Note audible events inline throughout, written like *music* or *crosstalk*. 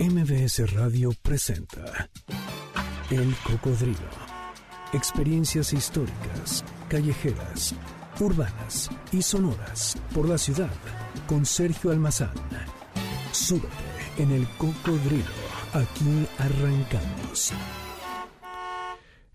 MBS Radio presenta El Cocodrilo. Experiencias históricas, callejeras, urbanas y sonoras por la ciudad con Sergio Almazán. Súbete en El Cocodrilo. Aquí arrancamos.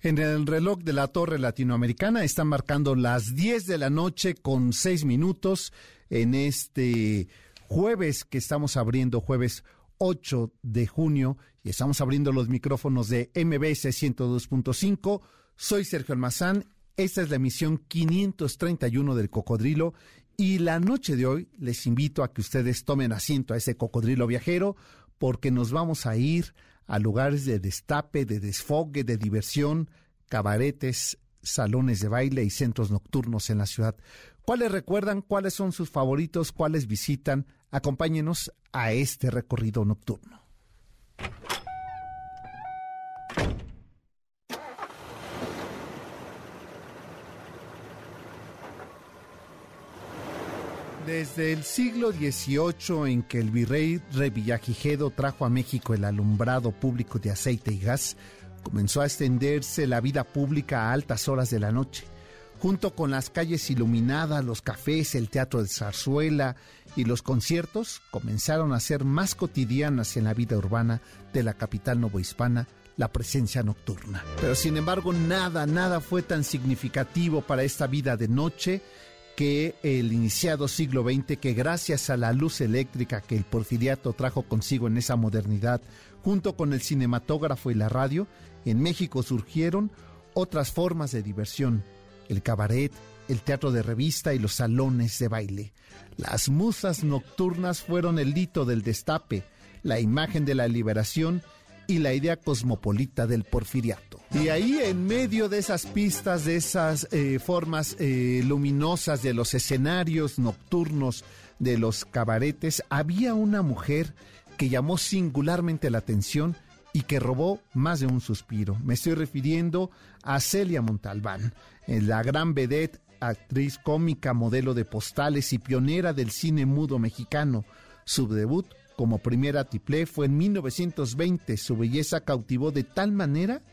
En el reloj de la Torre Latinoamericana están marcando las 10 de la noche con 6 minutos en este jueves que estamos abriendo, jueves 8 de junio, y estamos abriendo los micrófonos de MBS 102.5. Soy Sergio Almazán, esta es la emisión 531 del Cocodrilo, y la noche de hoy les invito a que ustedes tomen asiento a ese cocodrilo viajero, porque nos vamos a ir a lugares de destape, de desfogue, de diversión, cabaretes, salones de baile y centros nocturnos en la ciudad. ¿Cuáles recuerdan? ¿Cuáles son sus favoritos? ¿Cuáles visitan? Acompáñenos a este recorrido nocturno. Desde el siglo XVIII en que el virrey Revillagigedo trajo a México el alumbrado público de aceite y gas, comenzó a extenderse la vida pública a altas horas de la noche. Junto con las calles iluminadas, los cafés, el teatro de zarzuela y los conciertos, comenzaron a ser más cotidianas en la vida urbana de la capital novohispana la presencia nocturna. Pero sin embargo, nada, nada fue tan significativo para esta vida de noche que el iniciado siglo XX, que gracias a la luz eléctrica que el porfiriato trajo consigo en esa modernidad, junto con el cinematógrafo y la radio, en México surgieron otras formas de diversión, el cabaret, el teatro de revista y los salones de baile. Las musas nocturnas fueron el hito del destape, la imagen de la liberación y la idea cosmopolita del porfiriato. Y ahí en medio de esas pistas, de esas eh, formas eh, luminosas de los escenarios nocturnos de los cabaretes, había una mujer que llamó singularmente la atención y que robó más de un suspiro. Me estoy refiriendo a Celia Montalbán, la gran vedette, actriz cómica, modelo de postales y pionera del cine mudo mexicano. Su debut como primera tiplé fue en 1920. Su belleza cautivó de tal manera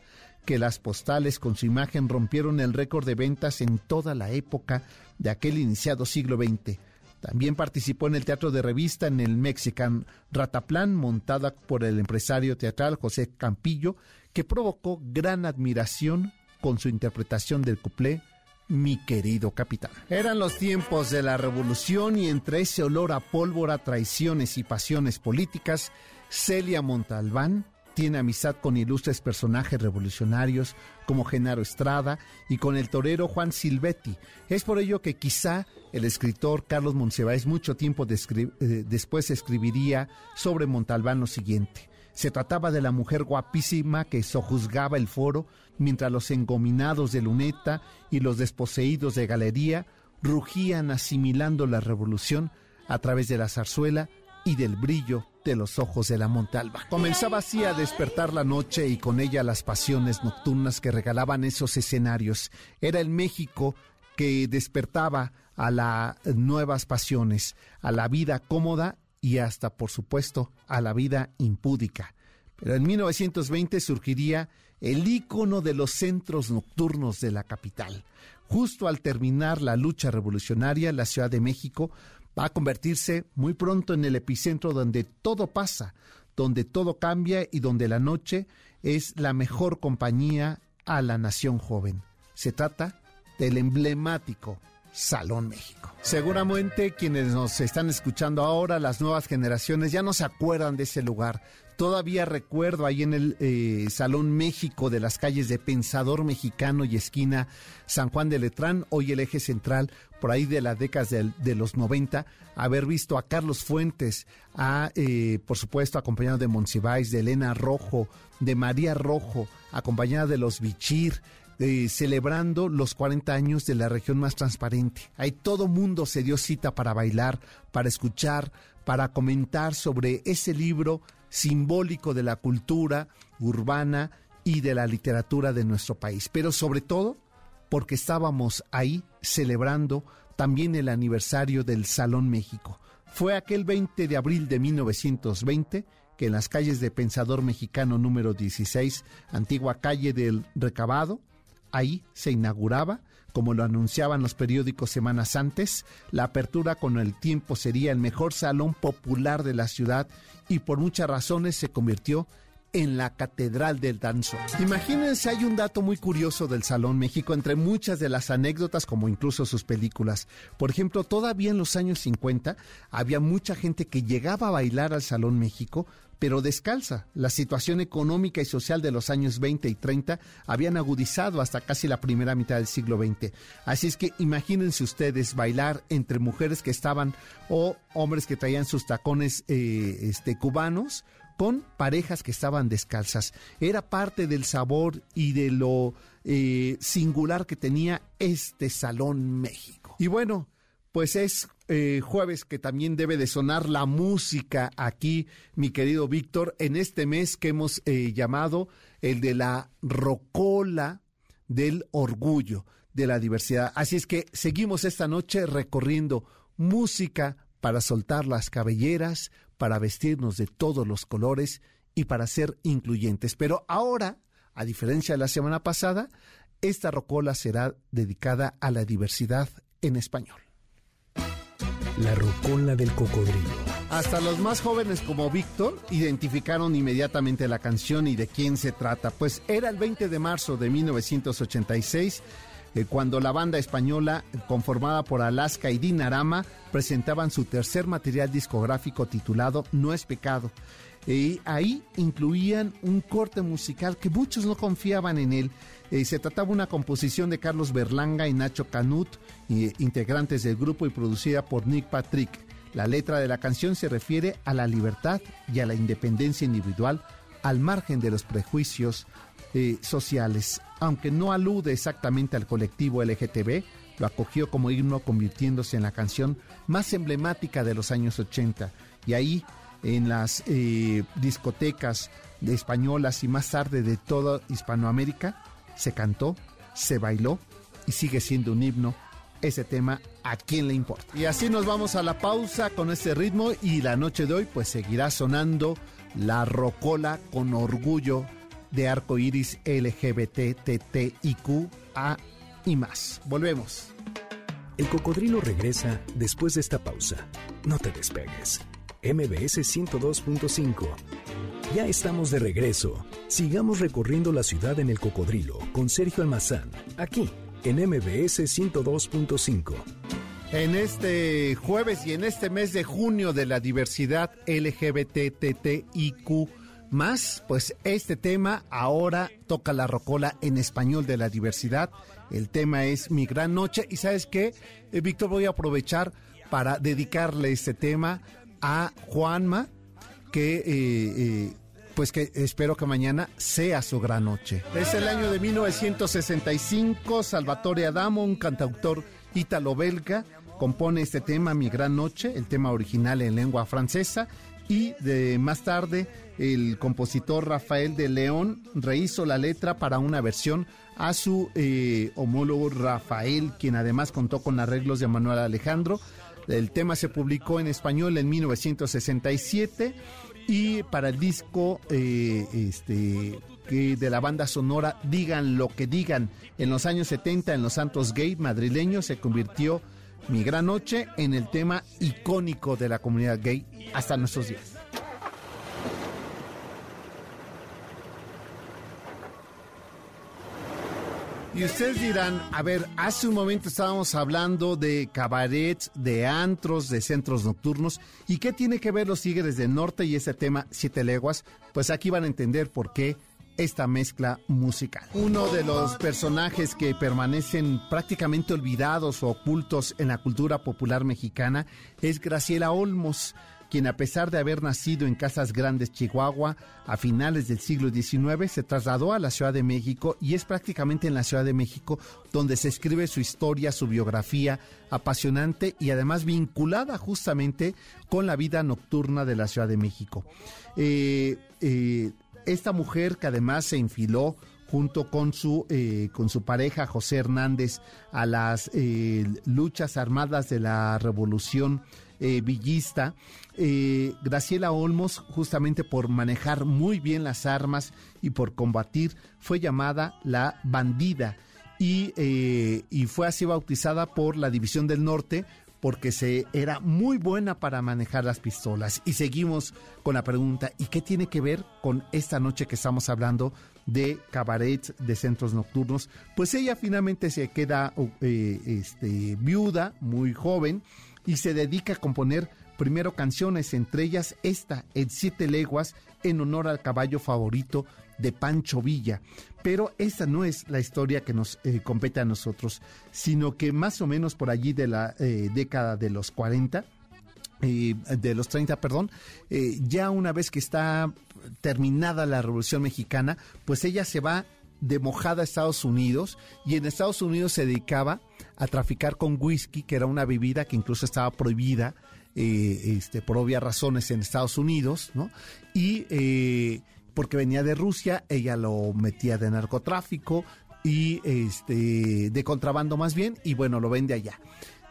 que las postales con su imagen rompieron el récord de ventas en toda la época de aquel iniciado siglo XX. También participó en el teatro de revista en el Mexican Rataplan, montada por el empresario teatral José Campillo, que provocó gran admiración con su interpretación del cuplé Mi querido capitán. Eran los tiempos de la revolución y entre ese olor a pólvora, traiciones y pasiones políticas, Celia Montalbán tiene amistad con ilustres personajes revolucionarios como Genaro Estrada y con el torero Juan Silvetti. Es por ello que quizá el escritor Carlos Monsiváis mucho tiempo eh, después escribiría sobre Montalbán lo siguiente. Se trataba de la mujer guapísima que sojuzgaba el foro mientras los engominados de luneta y los desposeídos de galería rugían asimilando la revolución a través de la zarzuela y del brillo de los ojos de la Montalba. Comenzaba así a despertar la noche y con ella las pasiones nocturnas que regalaban esos escenarios. Era el México que despertaba a las nuevas pasiones, a la vida cómoda y hasta, por supuesto, a la vida impúdica. Pero en 1920 surgiría el ícono de los centros nocturnos de la capital. Justo al terminar la lucha revolucionaria, la Ciudad de México va a convertirse muy pronto en el epicentro donde todo pasa, donde todo cambia y donde la noche es la mejor compañía a la nación joven. Se trata del emblemático Salón México. Seguramente quienes nos están escuchando ahora, las nuevas generaciones, ya no se acuerdan de ese lugar. Todavía recuerdo ahí en el eh, Salón México de las calles de Pensador Mexicano y esquina San Juan de Letrán, hoy el eje central, por ahí de las décadas de, los 90, haber visto a Carlos Fuentes, a, eh, por supuesto, acompañado de Monsiváis, de Elena Rojo, de María Rojo, acompañada de los Bichir, celebrando los 40 años de la región más transparente. Ahí todo mundo se dio cita para bailar, para escuchar, para comentar sobre ese libro simbólico de la cultura urbana y de la literatura de nuestro país, pero sobre todo porque estábamos ahí celebrando también el aniversario del Salón México, Fue aquel 20 de abril de 1920 que en las calles de Pensador Mexicano número 16, antigua calle del Recabado, ahí se inauguraba, como lo anunciaban los periódicos semanas antes, la apertura con el tiempo sería el mejor salón popular de la ciudad y por muchas razones se convirtió en la Catedral del Danzo. Imagínense, hay un dato muy curioso del Salón México, entre muchas de las anécdotas, como incluso sus películas. Por ejemplo, todavía en los años 50 había mucha gente que llegaba a bailar al Salón México pero descalza. La situación económica y social de los años 20 y 30 habían agudizado hasta casi la primera mitad del siglo XX. Así es que imagínense ustedes bailar entre mujeres que estaban o hombres que traían sus tacones eh, este, cubanos con parejas que estaban descalzas. Era parte del sabor y de lo eh, singular que tenía este Salón México. Y bueno, pues es eh, jueves que también debe de sonar la música aquí, mi querido Víctor, en este mes que hemos eh, llamado el de la rocola del orgullo de la diversidad. Así es que seguimos esta noche recorriendo música para soltar las cabelleras, para vestirnos de todos los colores y para ser incluyentes. Pero ahora, a diferencia de la semana pasada, esta rocola será dedicada a la diversidad en español. La rocola del cocodrilo. Hasta los más jóvenes como Víctor identificaron inmediatamente la canción y de quién se trata, pues era el 20 de marzo de 1986 eh, cuando la banda española conformada por Alaska y Dinarama presentaban su tercer material discográfico titulado No es pecado. Y ahí incluían un corte musical que muchos no confiaban en él. Eh, se trataba de una composición de Carlos Berlanga y Nacho Canut, integrantes del grupo y producida por Nick Patrick. La letra de la canción se refiere a la libertad y a la independencia individual al margen de los prejuicios eh, sociales. Aunque no alude exactamente al colectivo LGTB, lo acogió como himno convirtiéndose en la canción más emblemática de los años 80. Y ahí, en las eh, discotecas de españolas y más tarde de toda Hispanoamérica, se cantó, se bailó y sigue siendo un himno ese tema a quién le importa. Y así nos vamos a la pausa con este ritmo y la noche de hoy pues seguirá sonando la rocola con orgullo de arco iris LGBT, TTIQ, A y más. Volvemos. El cocodrilo regresa después de esta pausa. No te despegues. MBS 102.5. Ya estamos de regreso. Sigamos recorriendo la ciudad en el cocodrilo con Sergio Almazán, aquí en MBS 102.5. En este jueves y en este mes de junio de la diversidad LGBTTIQ más, pues este tema ahora toca la rocola en español de la diversidad. El tema es Mi Gran Noche. Y sabes qué, eh, Víctor, voy a aprovechar para dedicarle este tema a Juanma, que... Eh, eh, pues que espero que mañana sea su gran noche. Es el año de 1965, Salvatore Adamo, un cantautor ítalo-belga, compone este tema, Mi Gran Noche, el tema original en lengua francesa, y de más tarde el compositor Rafael de León rehizo la letra para una versión a su eh, homólogo Rafael, quien además contó con arreglos de Manuel Alejandro. El tema se publicó en español en 1967 y para el disco eh, este, de la banda sonora Digan lo que digan, en los años 70 en los Santos Gay madrileños se convirtió Mi Gran Noche en el tema icónico de la comunidad gay hasta nuestros días. Y ustedes dirán, a ver, hace un momento estábamos hablando de cabarets, de antros, de centros nocturnos, ¿y qué tiene que ver los Tigres del Norte y ese tema Siete Leguas? Pues aquí van a entender por qué esta mezcla musical. Uno de los personajes que permanecen prácticamente olvidados o ocultos en la cultura popular mexicana es Graciela Olmos quien a pesar de haber nacido en Casas Grandes, Chihuahua, a finales del siglo XIX, se trasladó a la Ciudad de México y es prácticamente en la Ciudad de México donde se escribe su historia, su biografía apasionante y además vinculada justamente con la vida nocturna de la Ciudad de México. Eh, eh, esta mujer que además se infiló junto con su, eh, con su pareja José Hernández a las luchas armadas de la Revolución eh, villista. Eh, Graciela Olmos, justamente por manejar muy bien las armas y por combatir, fue llamada la bandida y, eh, y fue así bautizada por la División del Norte porque se era muy buena para manejar las pistolas. Y seguimos con la pregunta, ¿y qué tiene que ver con esta noche que estamos hablando de cabarets, de centros nocturnos? Pues ella finalmente se queda este, viuda, muy joven, y se dedica a componer primero canciones, entre ellas esta, en Siete Leguas, en honor al caballo favorito de Pancho Villa. Pero esta no es la historia que nos eh, compete a nosotros, sino que más o menos por allí de la eh, década de los 40, eh, de los 30, perdón, ya una vez que está terminada la Revolución Mexicana, pues ella se va de mojada Estados Unidos y en Estados Unidos se dedicaba a traficar con whisky, que era una bebida que incluso estaba prohibida este, por obvias razones en Estados Unidos, ¿no? Y porque venía de Rusia, ella lo metía de narcotráfico y este de contrabando más bien, y bueno, lo vende allá.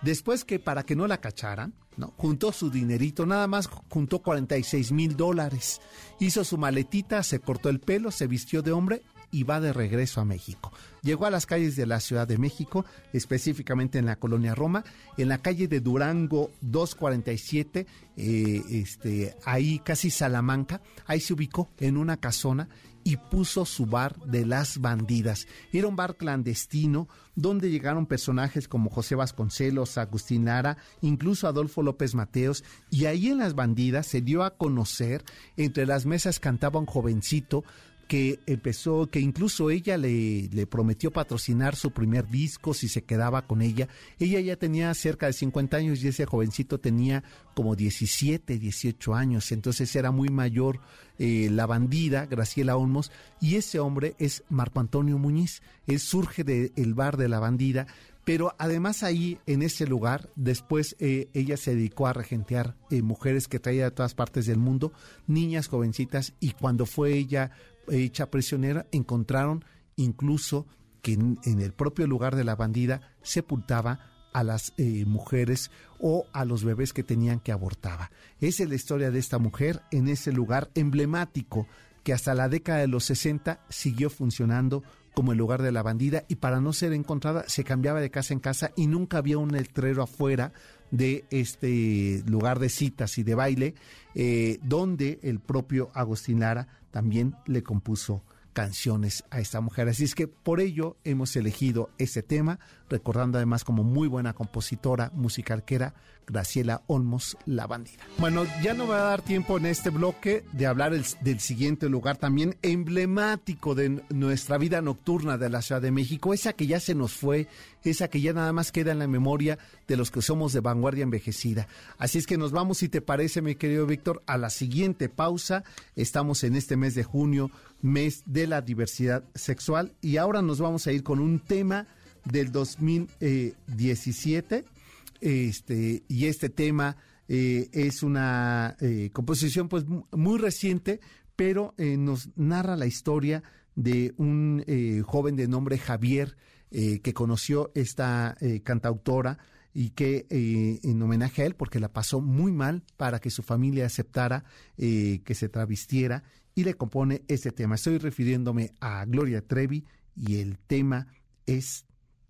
Después que para que no la cacharan, ¿no? juntó su dinerito, nada más juntó 46 mil dólares, hizo su maletita, se cortó el pelo, se vistió de hombre y va de regreso a México. Llegó a las calles de la Ciudad de México, específicamente en la colonia Roma, en la calle de Durango 247, eh, este, ahí casi Salamanca, ahí se ubicó en una casona y puso su bar de las bandidas. Era un bar clandestino donde llegaron personajes como José Vasconcelos, Agustín Lara, incluso Adolfo López Mateos, y ahí en las bandidas se dio a conocer, entre las mesas cantaba un jovencito que empezó, que incluso ella le, le, prometió patrocinar su primer disco si se quedaba con ella. Ella ya tenía cerca de 50 años y ese jovencito tenía como 17, 18 años, entonces era muy mayor eh, la bandida, Graciela Olmos, y ese hombre es Marco Antonio Muñiz. Él surge del bar de la bandida, pero además ahí, en ese lugar, después eh, ella se dedicó a regentear eh, mujeres que traía de todas partes del mundo, niñas jovencitas, y cuando fue ella hecha prisionera, encontraron incluso que en, el propio lugar de la bandida sepultaba a las eh, mujeres o a los bebés que tenían que abortaba. Esa es la historia de esta mujer en ese lugar emblemático que hasta la década de los 60 siguió funcionando como el lugar de la bandida y para no ser encontrada se cambiaba de casa en casa y nunca había un letrero afuera de este lugar de citas y de baile, eh, donde el propio Agustín Lara también le compuso canciones a esta mujer. Así es que por ello hemos elegido este tema, recordando además como muy buena compositora musical que era Graciela Olmos, La Bandida. Bueno, ya no va a dar tiempo en este bloque de hablar del siguiente lugar también emblemático de nuestra vida nocturna de la Ciudad de México, esa que ya se nos fue, esa que ya nada más queda en la memoria de los que somos de vanguardia envejecida. Así es que nos vamos, si te parece, mi querido Víctor, a la siguiente pausa. Estamos en este mes de junio, mes de la diversidad sexual, y ahora nos vamos a ir con un tema del 2017 este, y este tema eh, es una eh, composición pues muy reciente, pero eh, nos narra la historia de un joven de nombre Javier que conoció esta cantautora y que en homenaje a él, porque la pasó muy mal para que su familia aceptara que se travestiera y le compone este tema. Estoy refiriéndome a Gloria Trevi y el tema es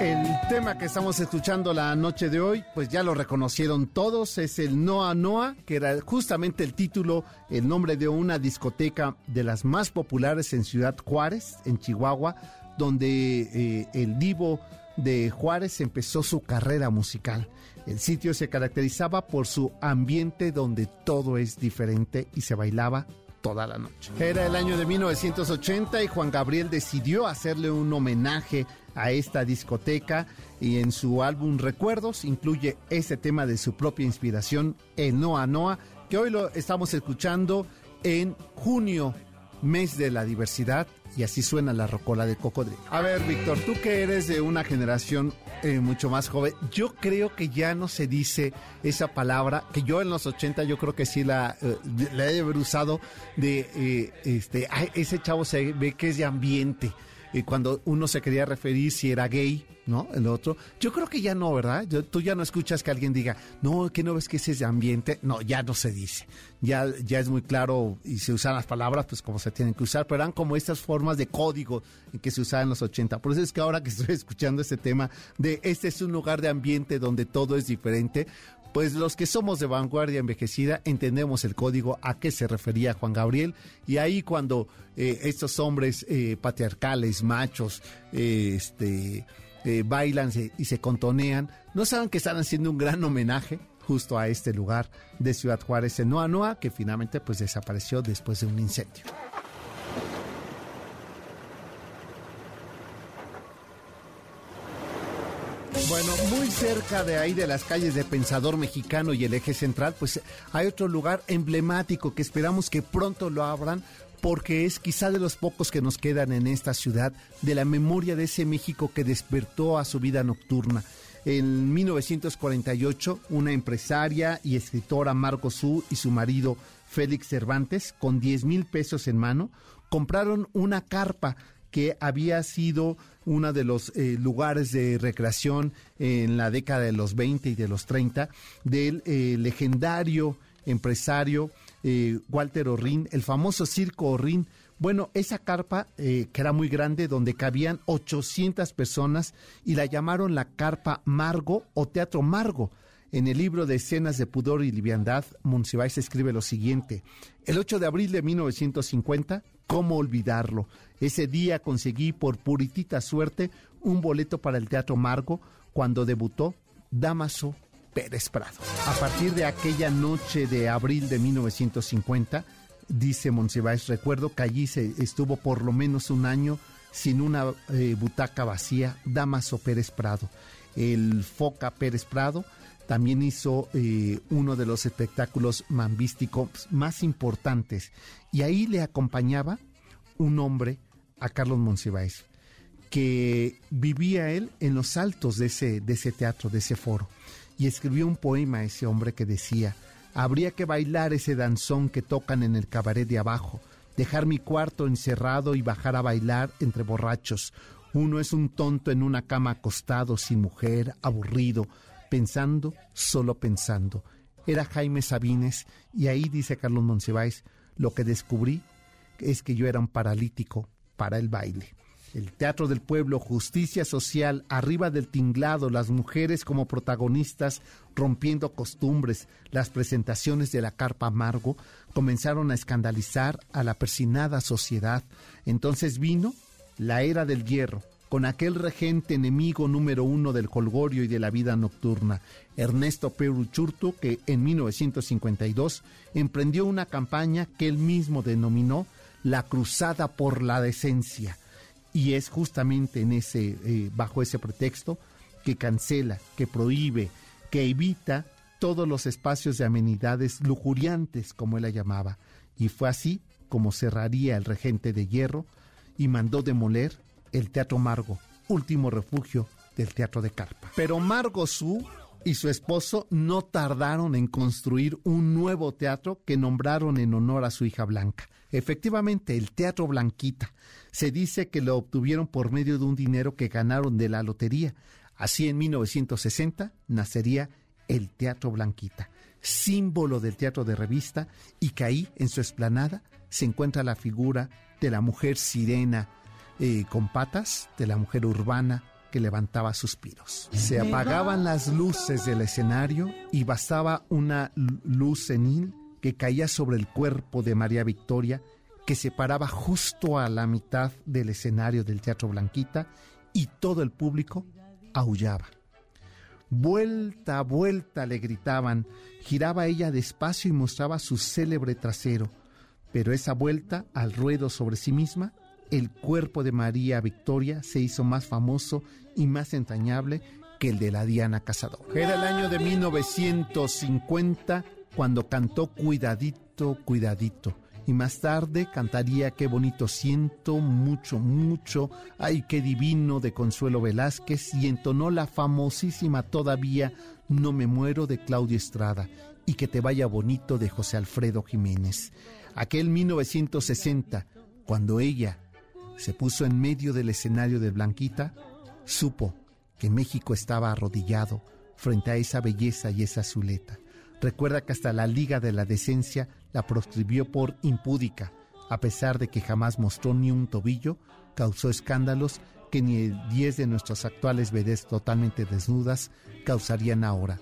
El tema que estamos escuchando la noche de hoy, pues ya lo reconocieron todos, es el Noa Noa, que era justamente el título, el nombre de una discoteca de las más populares en Ciudad Juárez, en Chihuahua, donde eh, el divo de Juárez empezó su carrera musical. El sitio se caracterizaba por su ambiente donde todo es diferente y se bailaba toda la noche. Era el año de 1980 y Juan Gabriel decidió hacerle un homenaje a esta discoteca y en su álbum Recuerdos incluye ese tema de su propia inspiración, el Noa Noa, que hoy lo estamos escuchando en junio mes de la diversidad y así suena la rocola de cocodrilo. A ver, Víctor, tú que eres de una generación eh, mucho más joven, yo creo que ya no se dice esa palabra, que yo en los 80 yo creo que sí la, eh, la he haber usado de, eh, este, ese chavo se ve que es de ambiente y cuando uno se quería referir si era gay, ¿no? El otro. Yo creo que ya no, ¿verdad? tú ya no escuchas que alguien diga, no, que no ves que ese es ambiente. No, ya no se dice. Ya, ya es muy claro y se usan las palabras pues como se tienen que usar, pero eran como estas formas de código en que se usaban en los 80. Por eso es que ahora que estoy *laughs* escuchando este tema de este es un lugar de ambiente donde todo es diferente, pues los que somos de vanguardia envejecida entendemos el código a qué se refería Juan Gabriel y ahí cuando eh, estos hombres eh, patriarcales, machos, eh, este, bailan y se contonean, no saben que están haciendo un gran homenaje justo a este lugar de Ciudad Juárez en Noa Noa, que finalmente pues desapareció después de un incendio. Bueno, muy cerca de ahí de las calles de Pensador Mexicano y el eje central, pues hay otro lugar emblemático que esperamos que pronto lo abran porque es quizá de los pocos que nos quedan en esta ciudad de la memoria de ese México que despertó a su vida nocturna. En 1948, una empresaria y escritora Marco Su y su marido Félix Cervantes, con 10 mil pesos en mano, compraron una carpa que había sido uno de los eh, lugares de recreación en la década de los 20 y de los 30 del eh, legendario empresario eh, Walter Orrin, el famoso circo Orrin. Bueno, esa carpa, que era muy grande, donde cabían 800 personas, y la llamaron la carpa Margo o Teatro Margo. En el libro de Escenas de Pudor y Liviandad, Monsiváis escribe lo siguiente. El 8 de abril de 1950, ¿cómo olvidarlo? Ese día conseguí por puritita suerte un boleto para el Teatro Margo cuando debutó Damaso Pérez Prado. A partir de aquella noche de abril de 1950, dice Monsiváis, recuerdo que allí se estuvo por lo menos un año sin una eh, butaca vacía, Damaso Pérez Prado. El Foca Pérez Prado también hizo eh, uno de los espectáculos mambísticos más importantes y ahí le acompañaba un hombre a Carlos Monsiváis, que vivía él en los altos de ese, de ese teatro, de ese foro, y escribió un poema a ese hombre que decía, habría que bailar ese danzón que tocan en el cabaret de abajo, dejar mi cuarto encerrado y bajar a bailar entre borrachos. Uno es un tonto en una cama acostado, sin mujer, aburrido, pensando, solo pensando. Era Jaime Sabines y ahí dice Carlos Monsiváis, lo que descubrí es que yo era un paralítico para el baile. El Teatro del Pueblo, Justicia Social, arriba del tinglado, las mujeres como protagonistas rompiendo costumbres, las presentaciones de la carpa amargo comenzaron a escandalizar a la persinada sociedad. Entonces vino la era del hierro, con aquel regente enemigo número uno del colgorio y de la vida nocturna, Ernesto Peruchurto, que en 1952 emprendió una campaña que él mismo denominó la cruzada por la decencia. Y es justamente en ese, eh, bajo ese pretexto que cancela, que prohíbe, que evita todos los espacios de amenidades lujuriantes, como él la llamaba. Y fue así como cerraría el regente de hierro y mandó demoler el Teatro Margo, último refugio del Teatro de Carpa. Pero Margo Su y su esposo no tardaron en construir un nuevo teatro que nombraron en honor a su hija Blanca. Efectivamente, el Teatro Blanquita. Se dice que lo obtuvieron por medio de un dinero que ganaron de la lotería. Así en 1960 nacería el Teatro Blanquita, símbolo del teatro de revista, y que ahí, en su esplanada, se encuentra la figura de la mujer sirena eh, con patas, de la mujer urbana que levantaba suspiros. Se apagaban las luces del escenario y bastaba una luz senil que caía sobre el cuerpo de María Victoria, que se paraba justo a la mitad del escenario del Teatro Blanquita y todo el público aullaba. Vuelta a vuelta le gritaban, giraba ella despacio y mostraba su célebre trasero, pero esa vuelta al ruedo sobre sí misma, el cuerpo de María Victoria se hizo más famoso y más entrañable que el de la Diana Cazadora. Era el año de 1950 cuando cantó Cuidadito, cuidadito. y más tarde cantaría Qué bonito siento, mucho, mucho, ay, qué divino de Consuelo Velázquez y entonó la famosísima todavía No me muero de Claudia Estrada y que te vaya bonito de José Alfredo Jiménez. Aquel 1960, cuando ella se puso en medio del escenario de Blanquita, supo que México estaba arrodillado frente a esa belleza y esa azuleta. Recuerda que hasta la Liga de la Decencia la proscribió por impúdica, a pesar de que jamás mostró ni un tobillo, causó escándalos que ni diez de nuestras actuales vedettes totalmente desnudas causarían ahora.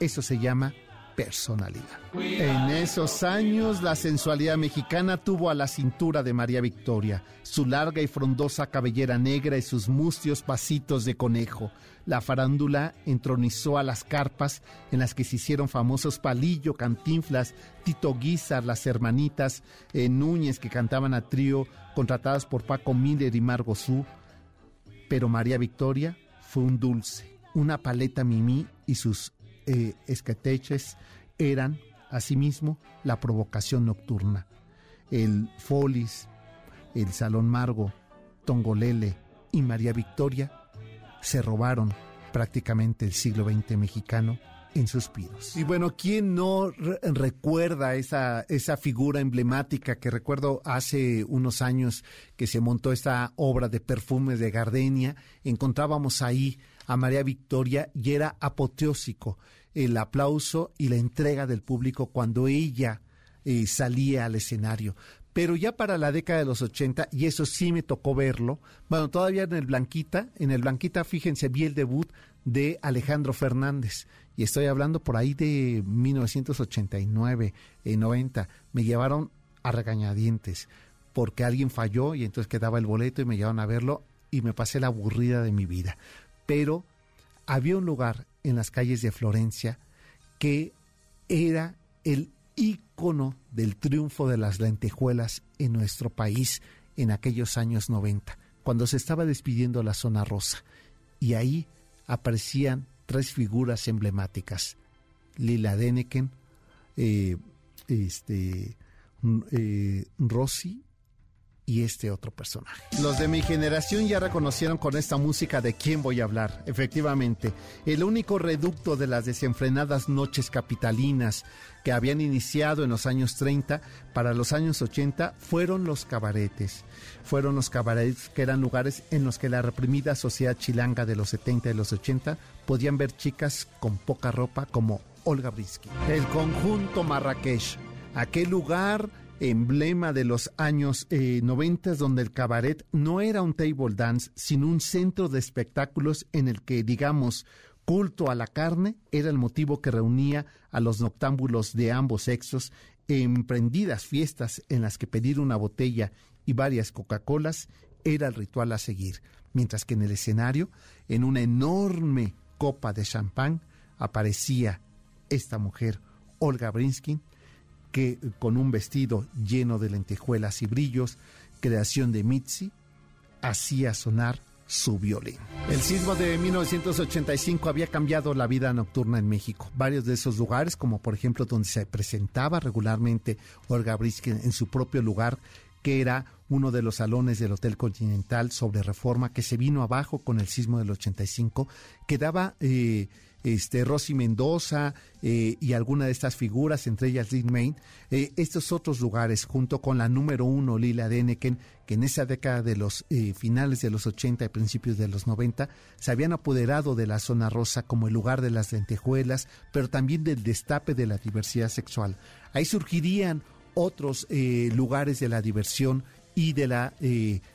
Eso se llama personalidad. En esos años, la sensualidad mexicana tuvo a la cintura de María Victoria, su larga y frondosa cabellera negra y sus mustios pasitos de conejo. La farándula entronizó a las carpas en las que se hicieron famosos Palillo, Cantinflas, Tito Guizar, las hermanitas eh, Núñez que cantaban a trío, contratadas por Paco Miller y Margo Su. Pero María Victoria fue un dulce, una paleta mimí y sus eh, esqueteches eran, asimismo, la provocación nocturna. El Folis, el Salón Margo, Tongolele y María Victoria se robaron prácticamente el siglo XX mexicano en suspiros. Y bueno, ¿quién no recuerda esa, esa figura emblemática que recuerdo hace unos años que se montó esta obra de perfumes de Gardenia? Encontrábamos ahí a María Victoria y era apoteósico el aplauso y la entrega del público cuando ella eh, salía al escenario. Pero ya para la década de los 80, y eso sí me tocó verlo, bueno, todavía en el Blanquita, en el Blanquita, fíjense, vi el debut de Alejandro Fernández, y estoy hablando por ahí de 1989, 90, eh, me llevaron a regañadientes, porque alguien falló y entonces quedaba el boleto y me llevaron a verlo y me pasé la aburrida de mi vida. Pero había un lugar en las calles de Florencia que era el ícono del triunfo de las lentejuelas en nuestro país en aquellos años 90, cuando se estaba despidiendo la zona rosa. Y ahí aparecían tres figuras emblemáticas. Lila Deneken, eh, este, eh, Rossi y este otro personaje. Los de mi generación ya reconocieron con esta música de quién voy a hablar. Efectivamente, el único reducto de las desenfrenadas noches capitalinas que habían iniciado en los años 30 para los años 80 fueron los cabaretes. Fueron los cabarets que eran lugares en los que la reprimida sociedad chilanga de los 70 y los 80 podían ver chicas con poca ropa como Olga Brisky. El conjunto Marrakech, aquel lugar emblema de los años eh, 90 donde el cabaret no era un table dance, sino un centro de espectáculos en el que, digamos, culto a la carne era el motivo que reunía a los noctámbulos de ambos sexos en prendidas fiestas en las que pedir una botella y varias Coca-Colas era el ritual a seguir, mientras que en el escenario, en una enorme copa de champán, aparecía esta mujer, Olga Brinskin, que con un vestido lleno de lentejuelas y brillos, creación de Mitzi, hacía sonar su violín. El sismo de 1985 había cambiado la vida nocturna en México. Varios de esos lugares, como por ejemplo donde se presentaba regularmente Olga Briskin en su propio lugar, que era uno de los salones del Hotel Continental sobre Reforma, que se vino abajo con el sismo del 85, quedaba eh, este, Rosy Mendoza eh, y alguna de estas figuras, entre ellas Lynn Main, eh, estos otros lugares, junto con la número uno, Lila Deneken, que en esa década de los eh, finales de los 80 y principios de los 90 se habían apoderado de la zona rosa como el lugar de las lentejuelas, pero también del destape de la diversidad sexual. Ahí surgirían otros lugares de la diversión y de la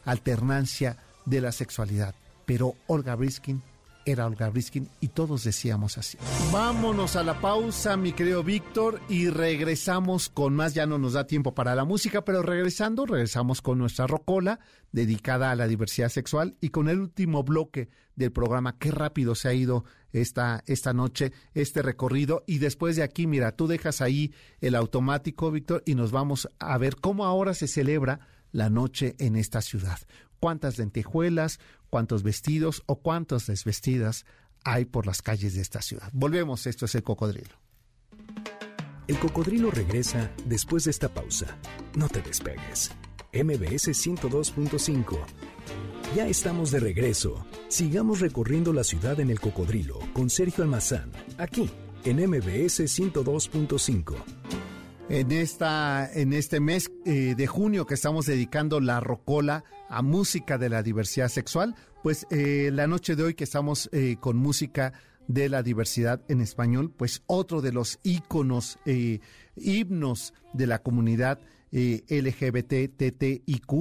alternancia de la sexualidad. Pero Olga Briskin era Olga Briskin y todos decíamos así. Vámonos a la pausa, mi querido Víctor, y regresamos con más. Ya no nos da tiempo para la música, pero regresando, regresamos con nuestra rocola dedicada a la diversidad sexual y con el último bloque del programa. Qué rápido se ha ido esta, esta noche, este recorrido. Y después de aquí, mira, tú dejas ahí el automático, Víctor, y nos vamos a ver cómo ahora se celebra la noche en esta ciudad cuántas lentejuelas, cuántos vestidos o cuántas desvestidas hay por las calles de esta ciudad. Volvemos, esto es el cocodrilo. El cocodrilo regresa después de esta pausa. No te despegues. MBS 102.5. Ya estamos de regreso. Sigamos recorriendo la ciudad en el cocodrilo con Sergio Almazán, aquí en MBS 102.5. En, esta, en este mes eh, de junio que estamos dedicando la rocola a música de la diversidad sexual, pues eh, la noche de hoy que estamos eh, con música de la diversidad en español, pues otro de los íconos, himnos de la comunidad LGBTTIQ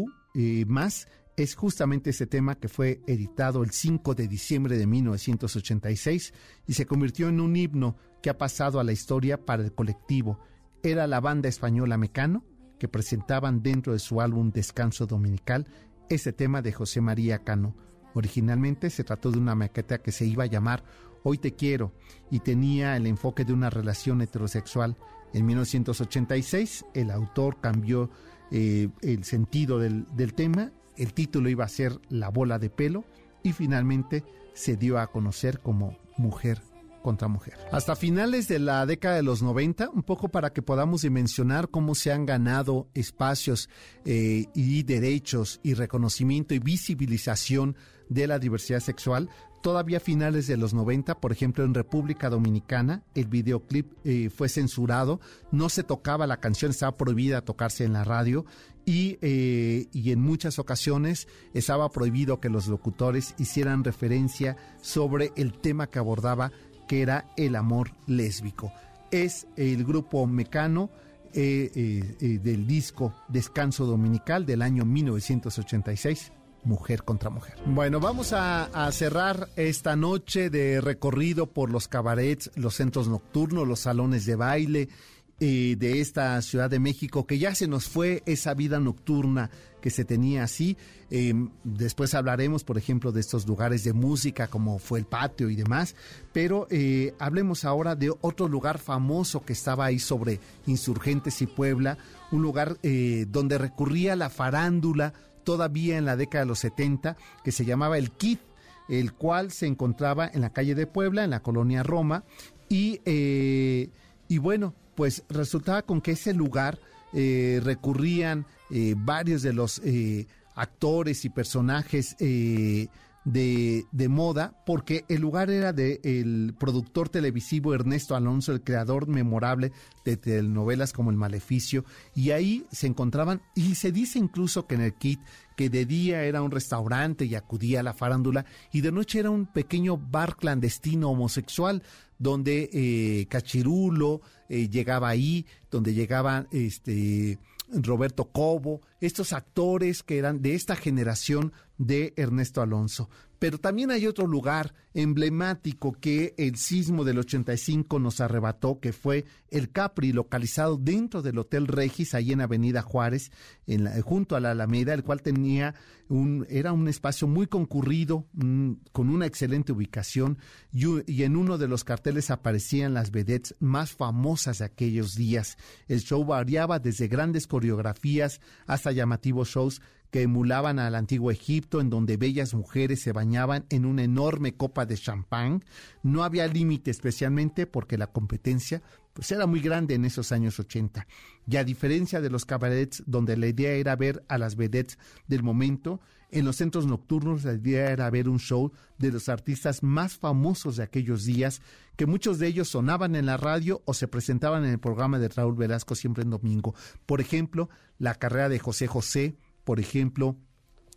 más es justamente ese tema que fue editado el 5 de diciembre de 1986 y se convirtió en un himno que ha pasado a la historia para el colectivo. Era la banda española Mecano que presentaban dentro de su álbum Descanso Dominical ese tema de José María Cano. Originalmente se trató de una maqueta que se iba a llamar Hoy te quiero y tenía el enfoque de una relación heterosexual. En 1986 el autor cambió eh, el sentido del, del tema el título iba a ser La bola de pelo y finalmente se dio a conocer como Mujer Hasta finales de la década de los 90, un poco para que podamos dimensionar cómo se han ganado espacios eh, y derechos y reconocimiento y visibilización de la diversidad sexual, todavía a finales de los 90, por ejemplo en República Dominicana, el videoclip eh, fue censurado, no se tocaba la canción, estaba prohibida tocarse en la radio y, eh, y, en muchas ocasiones estaba prohibido que los locutores hicieran referencia sobre el tema que abordaba, que era el amor lésbico. Es el grupo Mecano. Eh, del disco Descanso Dominical del año 1986 mujer contra mujer. Bueno, vamos a, cerrar esta noche de recorrido por los cabarets, los centros nocturnos, los salones de baile eh, de esta Ciudad de México, que ya se nos fue esa vida nocturna que se tenía así. Eh, después hablaremos, por ejemplo, de estos lugares de música como fue el patio y demás, pero eh, hablemos ahora de otro lugar famoso que estaba ahí sobre Insurgentes y Puebla, un lugar donde recurría la farándula, todavía en la década de los 70 que se llamaba el KIT, el cual se encontraba en la calle de Puebla, en la colonia Roma, y, eh, y bueno, pues resultaba con que ese lugar eh, recurrían eh, varios de los actores y personajes de, de, moda, porque el lugar era del el productor televisivo Ernesto Alonso, el creador memorable de telenovelas como El Maleficio, y ahí se encontraban, y se dice incluso que en el kit, que de día era un restaurante y acudía a la farándula, y de noche era un pequeño bar clandestino homosexual, donde eh, Cachirulo eh, llegaba ahí, donde llegaba este Roberto Cobo, estos actores que eran de esta generación de Ernesto Alonso. Pero también hay otro lugar emblemático que el sismo del 85 nos arrebató, que fue el Capri, localizado dentro del Hotel Regis, ahí en Avenida Juárez, junto a la Alameda, el cual tenía un, era un espacio muy concurrido, con una excelente ubicación, y, en uno de los carteles aparecían las vedettes más famosas de aquellos días. El show variaba desde grandes coreografías hasta llamativos shows que emulaban al antiguo Egipto, en donde bellas mujeres se bañaban en una enorme copa de champán. No había límite, especialmente porque la competencia pues era muy grande en esos años 80. Y a diferencia de los cabarets, donde la idea era ver a las vedettes del momento, en los centros nocturnos la idea era ver un show de los artistas más famosos de aquellos días, que muchos de ellos sonaban en la radio o se presentaban en el programa de Raúl Velasco siempre en domingo. Por ejemplo, la carrera de José José, por ejemplo,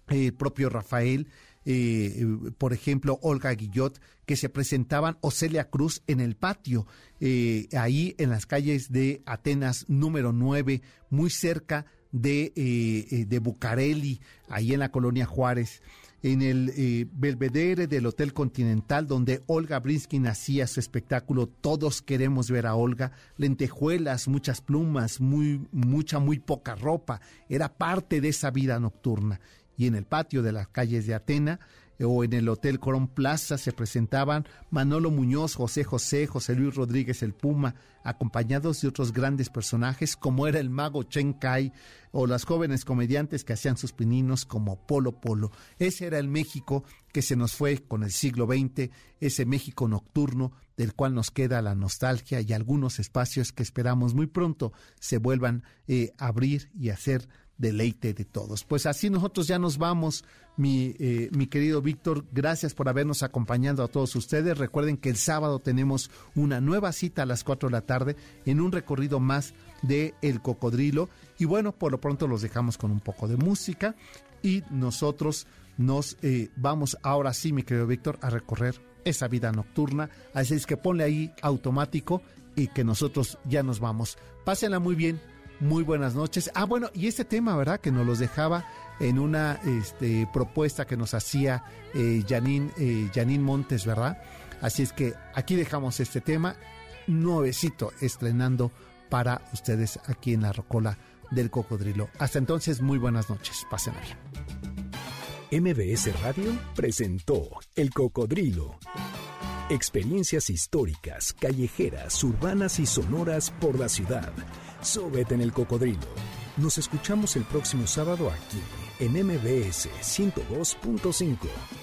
el propio Rafael, eh, por ejemplo, Olga Guillot, que se presentaban Ocelia Cruz en el patio, eh, ahí en las calles de Atenas número 9, muy cerca de, eh, de Bucareli, ahí en la colonia Juárez en el eh, belvedere del Hotel Continental, donde Olga Brinsky hacía su espectáculo Todos queremos ver a Olga, lentejuelas, muchas plumas, muy, mucha, muy poca ropa, era parte de esa vida nocturna. Y en el patio de las calles de Atena, o en el Hotel Corón Plaza se presentaban Manolo Muñoz, José José, José Luis Rodríguez el Puma, acompañados de otros grandes personajes como era el mago Chen Kai o las jóvenes comediantes que hacían sus pininos como Polo Polo. Ese era el México que se nos fue con el siglo XX, ese México nocturno del cual nos queda la nostalgia y algunos espacios que esperamos muy pronto se vuelvan eh, a abrir y hacer deleite de todos. Pues así nosotros ya nos vamos, mi, eh, mi querido Víctor, gracias por habernos acompañado a todos ustedes. Recuerden que el sábado tenemos una nueva cita a las 4 de la tarde en un recorrido más de El Cocodrilo. Y bueno, por lo pronto los dejamos con un poco de música y nosotros nos eh, vamos ahora sí, mi querido Víctor, a recorrer esa vida nocturna. Así es que ponle ahí automático y que nosotros ya nos vamos. Pásenla muy bien muy buenas noches. Ah, bueno, y este tema, ¿verdad? Que nos los dejaba en una este, propuesta que nos hacía eh, Janine, eh, Montes, ¿verdad? Así es que aquí dejamos este tema nuevecito estrenando para ustedes aquí en la Rocola del Cocodrilo. Hasta entonces, muy buenas noches. Pasen bien. MBS Radio presentó El Cocodrilo. Experiencias históricas, callejeras, urbanas y sonoras por la ciudad. Súbete en el cocodrilo. Nos escuchamos el próximo sábado aquí en MBS 102.5.